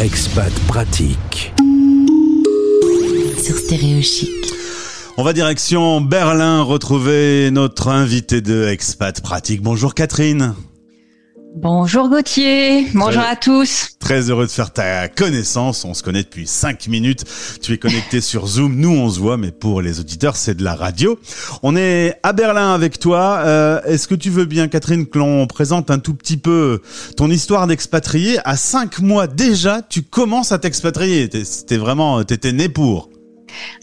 Expat pratique. Sur Stéréo Chic. On va direction Berlin retrouver notre invité de Expat pratique. Bonjour Catherine. Bonjour Gauthier, bonjour à tous. Très heureux de faire ta connaissance. On se connaît depuis cinq minutes. Tu es connecté sur Zoom. Nous, on se voit, mais pour les auditeurs, c'est de la radio. On est à Berlin avec toi. Euh, Est-ce que tu veux bien, Catherine, que l'on présente un tout petit peu ton histoire d'expatrié? À cinq mois déjà, tu commences à t'expatrier. C'était vraiment, t'étais né pour.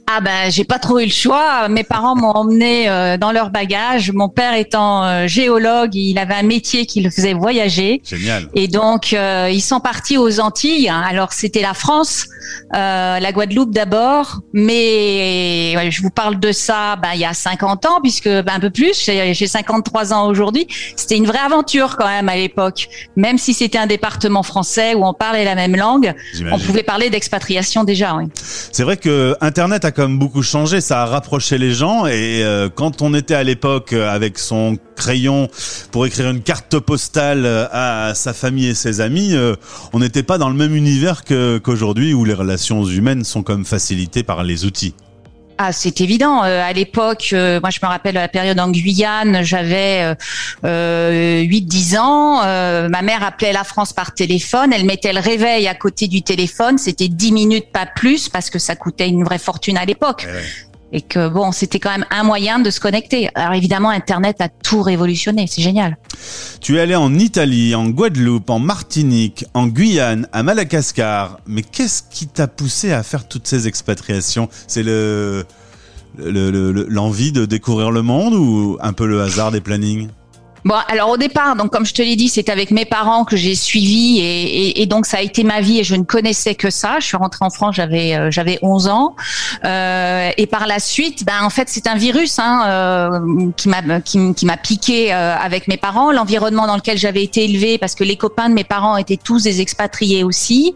Ah ben j'ai pas trop eu le choix. Mes parents m'ont emmené euh, dans leur bagage. Mon père étant euh, géologue, il avait un métier qui le faisait voyager. Génial. Et donc euh, ils sont partis aux Antilles. Alors c'était la France, euh, la Guadeloupe d'abord, mais ouais, je vous parle de ça ben, il y a 50 ans puisque ben, un peu plus. J'ai j'ai 53 ans aujourd'hui. C'était une vraie aventure quand même à l'époque. Même si c'était un département français où on parlait la même langue, on pouvait parler d'expatriation déjà. Oui. C'est vrai que Internet a même beaucoup changé, ça a rapproché les gens et euh, quand on était à l'époque euh, avec son crayon pour écrire une carte postale euh, à sa famille et ses amis, on n'était pas dans le même univers qu'aujourd'hui où les relations humaines sont comme facilitées par les outils. Ah, c'est évident. Euh, à l'époque, euh, moi je me rappelle la période en Guyane, j'avais euh, euh, 8-10 ans. Euh, ma mère appelait la France par téléphone. Elle mettait le réveil à côté du téléphone. C'était 10 minutes, pas plus, parce que ça coûtait une vraie fortune à l'époque. Et que bon, c'était quand même un moyen de se connecter. Alors évidemment, Internet a tout révolutionné. C'est génial. Tu es allé en Italie, en Guadeloupe, en Martinique, en Guyane, à Madagascar. Mais qu'est-ce qui t'a poussé à faire toutes ces expatriations? C'est le le- le- le- l'envie de découvrir le monde ou un peu le hasard des plannings? Bon, alors au départ, donc comme je te l'ai dit, c'est avec mes parents que j'ai suivi et, et, et donc ça a été ma vie et je ne connaissais que ça. Je suis rentrée en France, j'avais euh, j'avais 11 ans Euh, et par la suite, ben en fait c'est un virus hein, euh, qui m'a qui, m'a piqué euh, avec mes parents, l'environnement dans lequel j'avais été élevée parce que les copains de mes parents étaient tous des expatriés aussi.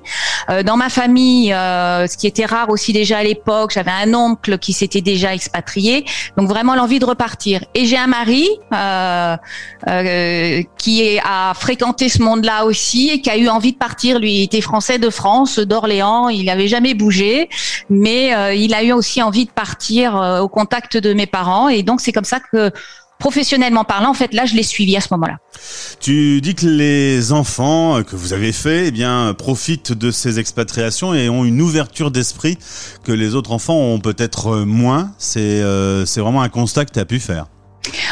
Euh, dans ma famille, euh, ce qui était rare aussi déjà à l'époque, j'avais un oncle qui s'était déjà expatrié, donc vraiment l'envie de repartir. Et j'ai un mari. Euh, euh, qui a fréquenté ce monde-là aussi et qui a eu envie de partir. Lui il était français de France, d'Orléans, il n'avait jamais bougé, mais euh, il a eu aussi envie de partir euh, au contact de mes parents et donc c'est comme ça que professionnellement parlant, en fait, là, je l'ai suivi à ce moment-là. Tu dis que les enfants euh, que vous avez fait, eh bien, profitent de ces expatriations et ont une ouverture d'esprit que les autres enfants ont peut-être euh, moins. C'est c'est vraiment un constat que tu as pu faire.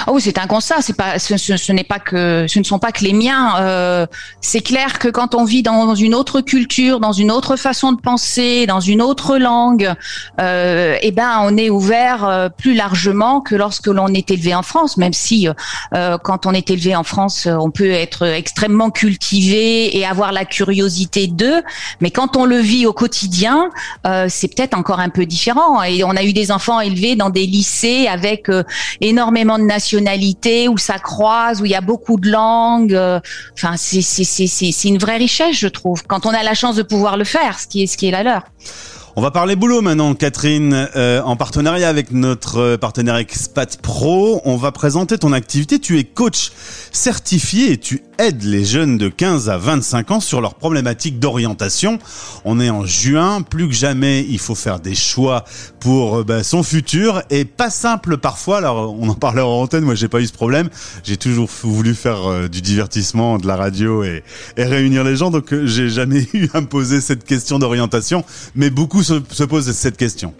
Oh, c'est un constat. C'est pas, ce, ce- ce n'est pas que, ce ne sont pas que les miens. Euh, c'est clair que quand on vit dans une autre culture, dans une autre façon de penser, dans une autre langue, euh, eh ben, on est ouvert euh, plus largement que lorsque l'on est élevé en France. Même si, euh, quand on est élevé en France, euh, on peut être extrêmement cultivé et avoir la curiosité d'eux. Mais quand on le vit au quotidien, euh, c'est peut-être encore un peu différent. Et on a eu des enfants élevés dans des lycées avec euh, énormément de nationalités où ça croise, où il y a beaucoup de langues. euh, Enfin, c'est une vraie richesse, je trouve, quand on a la chance de pouvoir le faire, ce qui est ce qui est la leur. On va parler boulot maintenant, Catherine, euh, en partenariat avec notre euh, partenaire Expat Pro. On va présenter ton activité. Tu es coach certifié et tu aides les jeunes de 15 à 25 ans sur leurs problématiques d'orientation. On est en juin, plus que jamais, il faut faire des choix pour euh, bah, son futur et pas simple parfois. Alors, on en parlait en antenne. Moi, j'ai pas eu ce problème. J'ai toujours voulu faire euh, du divertissement, de la radio et, réunir les gens. Donc, j'ai jamais eu à me poser cette question d'orientation. Mais beaucoup se, se posent cette question.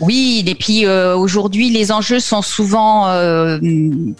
Oui, et puis euh, aujourd'hui, les enjeux sont souvent euh,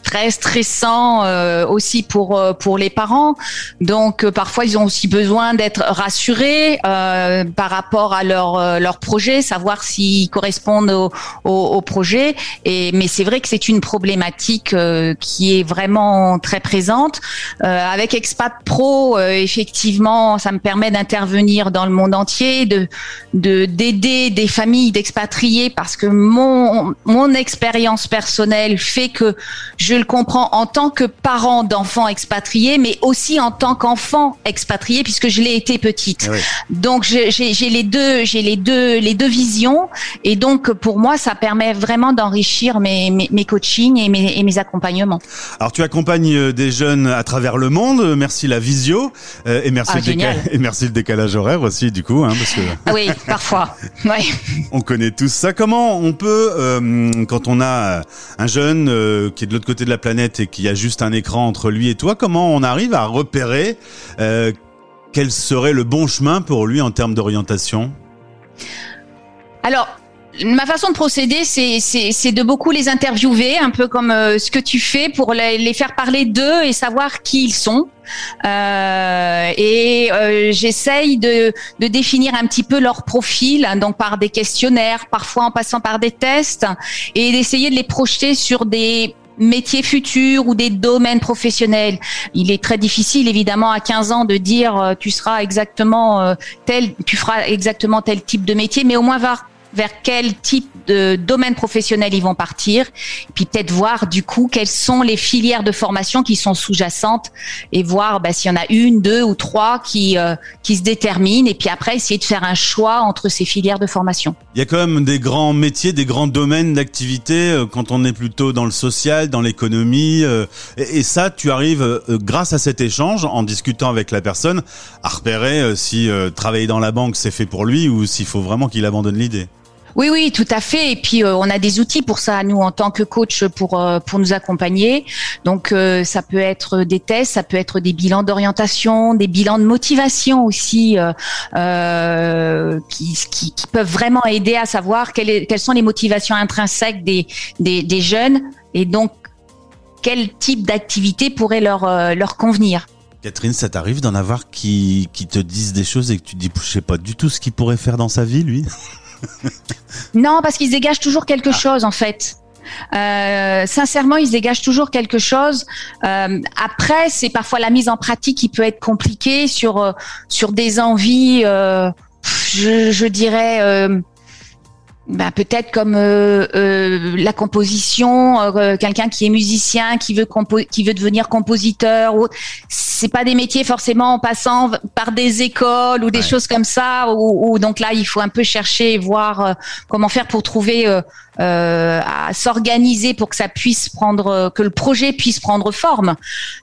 très stressants euh, aussi pour euh, pour les parents. Donc euh, parfois, ils ont aussi besoin d'être rassurés euh, par rapport à leur leur projet, savoir s'ils correspondent au, au, au projet. Et mais c'est vrai que c'est une problématique qui est vraiment très présente. Avec Expat Pro, effectivement, ça me permet d'intervenir dans le monde entier, de de d'aider des familles d'expatriés parce que mon mon expérience personnelle fait que je le comprends en tant que parent d'enfants expatriés, mais aussi en tant qu'enfant expatrié puisque je l'ai été petite. Oui. Donc j'ai les deux j'ai les deux les deux visions et donc pour moi ça permet vraiment d'enrichir mes, mes mes coachings et mes et mes accompagnements. Alors tu accompagnes euh, des jeunes à travers le monde. Merci la visio euh, et merci Ah, le déca- génial. et merci le décalage horaire aussi du coup, hein, parce que Oui, parfois. Ouais. on connaît tous ça. Comment on peut, euh, quand on a un jeune euh, qui est de l'autre côté de la planète et qui a juste un écran entre lui et toi, comment on arrive à repérer euh, quel serait le bon chemin pour lui en termes d'orientation? Alors, ma façon de procéder, c'est, de beaucoup les interviewer, un peu comme euh, ce que tu fais, pour les, les faire parler d'eux et savoir qui ils sont. Euh, et euh, j'essaye de, de définir un petit peu leur profil, hein, donc par des questionnaires, parfois en passant par des tests, et d'essayer de les projeter sur des métiers futurs ou des domaines professionnels. Il est très difficile évidemment à 15 ans de dire euh, tu seras exactement euh, tel tu feras exactement tel type de métier mais au moins voir vers quel type de domaine professionnel ils vont partir, puis peut-être voir du coup quelles sont les filières de formation qui sont sous-jacentes et voir bah, s'il y en a une, deux ou trois qui euh, qui se déterminent et puis après essayer de faire un choix entre ces filières de formation. Il y a quand même des grands métiers, des grands domaines d'activité euh, quand on est plutôt dans le social, dans l'économie. euh, et, ça, tu arrives, grâce à cet échange, en discutant avec la personne, à repérer si travailler dans la banque c'est fait pour lui ou s'il faut vraiment qu'il abandonne l'idée. Oui, oui, tout à fait. Et puis euh, on a des outils pour ça, nous en tant que coach, pour euh, pour nous accompagner. Donc euh, ça peut être des tests, ça peut être des bilans d'orientation, des bilans de motivation aussi, qui, qui peuvent vraiment aider à savoir quelles sont les motivations intrinsèques des des, des jeunes et donc quel type d'activité pourrait leur leur convenir. Catherine, ça t'arrive d'en avoir qui, qui te disent des choses et que tu dis, je sais pas du tout ce qu'il pourrait faire dans sa vie, lui? Non, parce qu'ils dégagent toujours quelque chose en fait. Euh, sincèrement, ils dégagent toujours quelque chose. Euh, après, c'est parfois la mise en pratique qui peut être compliquée sur euh, sur des envies. euh, je, je dirais. Ben, peut-être comme euh, euh, la composition, euh, quelqu'un qui est musicien, qui veut qui veut devenir compositeur. Ou c'est pas des métiers forcément en passant par des écoles ou des Ouais. choses comme ça. Où, où donc là, il faut un peu chercher et voir euh, comment faire pour trouver euh, euh, à s'organiser pour que ça puisse prendre, que le projet puisse prendre forme.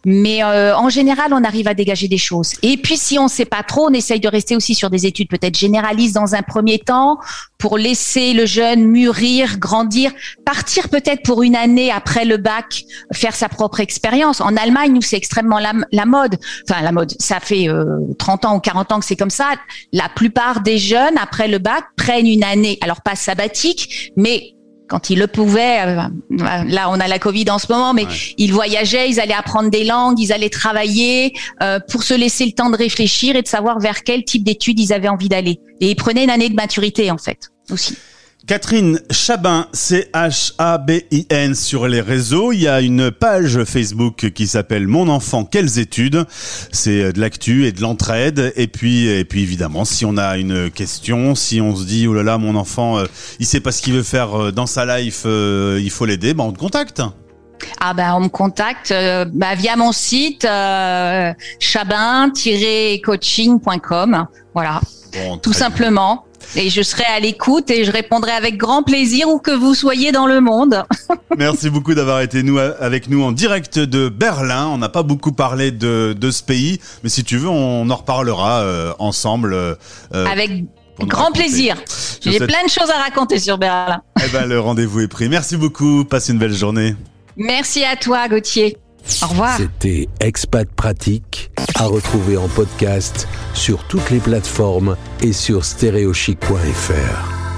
Mais euh, en général, on arrive à dégager des choses. Et puis, si on sait pas trop, on essaye de rester aussi sur des études peut-être généralistes dans un premier temps pour laisser le jeune mûrir, grandir, partir peut-être pour une année après le bac, faire sa propre expérience. En Allemagne, nous, c'est extrêmement la, la mode. Enfin, la mode, ça fait euh, 30 ans ou 40 ans que c'est comme ça. La plupart des jeunes, après le bac, prennent une année, alors pas sabbatique, mais quand ils le pouvaient, euh, là on a la Covid en ce moment, mais Ouais. ils voyageaient, ils allaient apprendre des langues, ils allaient travailler euh, pour se laisser le temps de réfléchir et de savoir vers quel type d'études ils avaient envie d'aller. Et ils prenaient une année de maturité en fait aussi. Catherine Chabin, C-H-A-B-I-N sur les réseaux. Il y a une page Facebook qui s'appelle Mon enfant, quelles études? C'est de l'actu et de l'entraide. Et puis, et puis évidemment, si on a une question, si on se dit, oh là là, mon enfant, euh, il sait pas ce qu'il veut faire euh, dans sa life, euh, il faut l'aider, ben on te contacte. Ah ben on me contacte euh, bah, via mon site euh, chabin-coaching.com. Voilà, Bon, tout bien. simplement. Et je serai à l'écoute et je répondrai avec grand plaisir où que vous soyez dans le monde. Merci beaucoup d'avoir été nous, avec nous en direct de Berlin. On n'a pas beaucoup parlé de, de ce pays, mais si tu veux, on en reparlera euh, ensemble. euh, Avec grand raconter. plaisir. J'ai plein de choses à raconter sur Berlin. Eh ben, le rendez-vous est pris. Merci beaucoup. Passe une belle journée. Merci à toi, Gauthier. Au revoir. C'était Expat Pratique, à retrouver en podcast sur toutes les plateformes et sur stéréochic.fr.